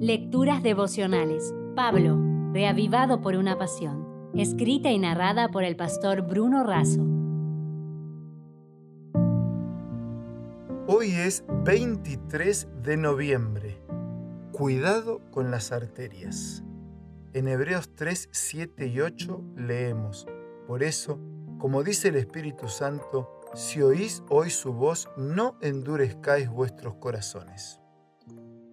Lecturas devocionales. Pablo, reavivado por una pasión. Escrita y narrada por el pastor Bruno Razo. Hoy es 23 de noviembre. Cuidado con las arterias. En Hebreos 3, 7 y 8 leemos, Por eso, como dice el Espíritu Santo, si oís hoy su voz, no endurezcáis vuestros corazones.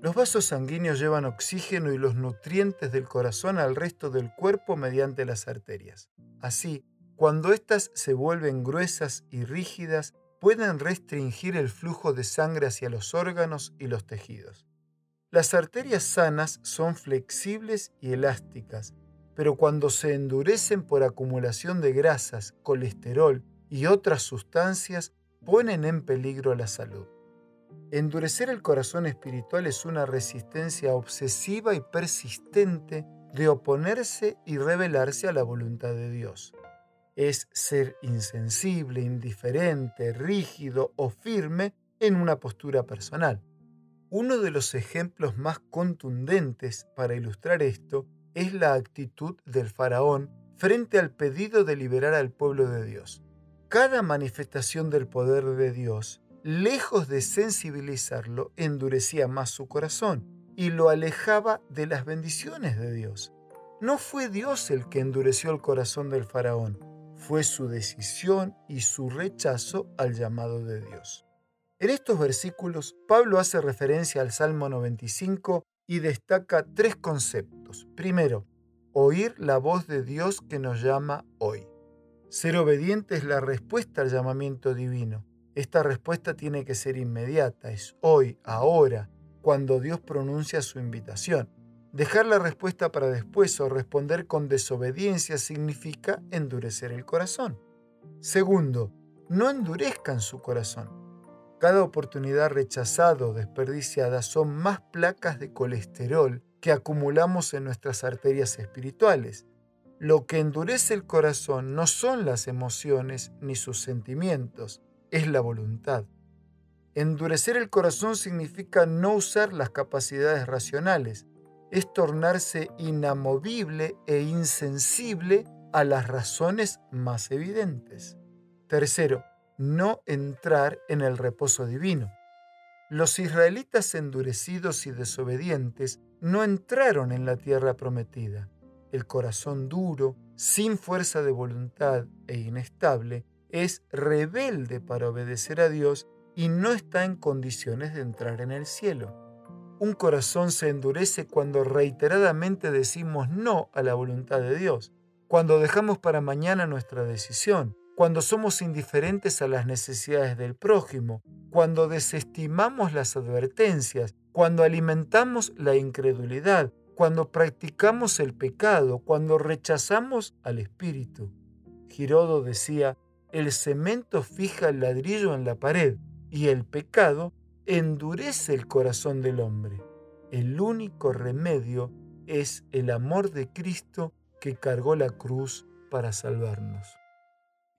Los vasos sanguíneos llevan oxígeno y los nutrientes del corazón al resto del cuerpo mediante las arterias. Así, cuando éstas se vuelven gruesas y rígidas, pueden restringir el flujo de sangre hacia los órganos y los tejidos. Las arterias sanas son flexibles y elásticas, pero cuando se endurecen por acumulación de grasas, colesterol y otras sustancias, ponen en peligro la salud. Endurecer el corazón espiritual es una resistencia obsesiva y persistente de oponerse y rebelarse a la voluntad de Dios. Es ser insensible, indiferente, rígido o firme en una postura personal. Uno de los ejemplos más contundentes para ilustrar esto es la actitud del faraón frente al pedido de liberar al pueblo de Dios. Cada manifestación del poder de Dios lejos de sensibilizarlo, endurecía más su corazón y lo alejaba de las bendiciones de Dios. No fue Dios el que endureció el corazón del faraón, fue su decisión y su rechazo al llamado de Dios. En estos versículos, Pablo hace referencia al Salmo 95 y destaca tres conceptos. Primero, oír la voz de Dios que nos llama hoy. Ser obediente es la respuesta al llamamiento divino. Esta respuesta tiene que ser inmediata, es hoy, ahora, cuando Dios pronuncia su invitación. Dejar la respuesta para después o responder con desobediencia significa endurecer el corazón. Segundo, no endurezcan su corazón. Cada oportunidad rechazada o desperdiciada son más placas de colesterol que acumulamos en nuestras arterias espirituales. Lo que endurece el corazón no son las emociones ni sus sentimientos, es la voluntad. Endurecer el corazón significa no usar las capacidades racionales, es tornarse inamovible e insensible a las razones más evidentes. Tercero, no entrar en el reposo divino. Los israelitas endurecidos y desobedientes no entraron en la tierra prometida. El corazón duro, sin fuerza de voluntad e inestable, es rebelde para obedecer a Dios y no está en condiciones de entrar en el cielo. Un corazón se endurece cuando reiteradamente decimos no a la voluntad de Dios, cuando dejamos para mañana nuestra decisión, cuando somos indiferentes a las necesidades del prójimo, cuando desestimamos las advertencias, cuando alimentamos la incredulidad, cuando practicamos el pecado, cuando rechazamos al Espíritu. Girodo decía, el cemento fija el ladrillo en la pared y el pecado endurece el corazón del hombre. El único remedio es el amor de Cristo que cargó la cruz para salvarnos.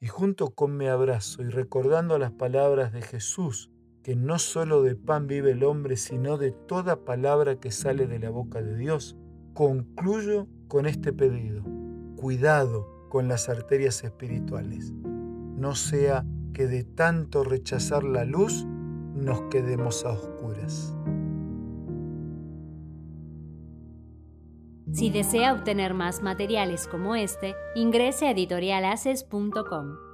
Y junto con mi abrazo y recordando las palabras de Jesús, que no solo de pan vive el hombre, sino de toda palabra que sale de la boca de Dios, concluyo con este pedido. Cuidado con las arterias espirituales no sea que de tanto rechazar la luz nos quedemos a oscuras. Si desea obtener más materiales como este, ingrese a editorialaces.com.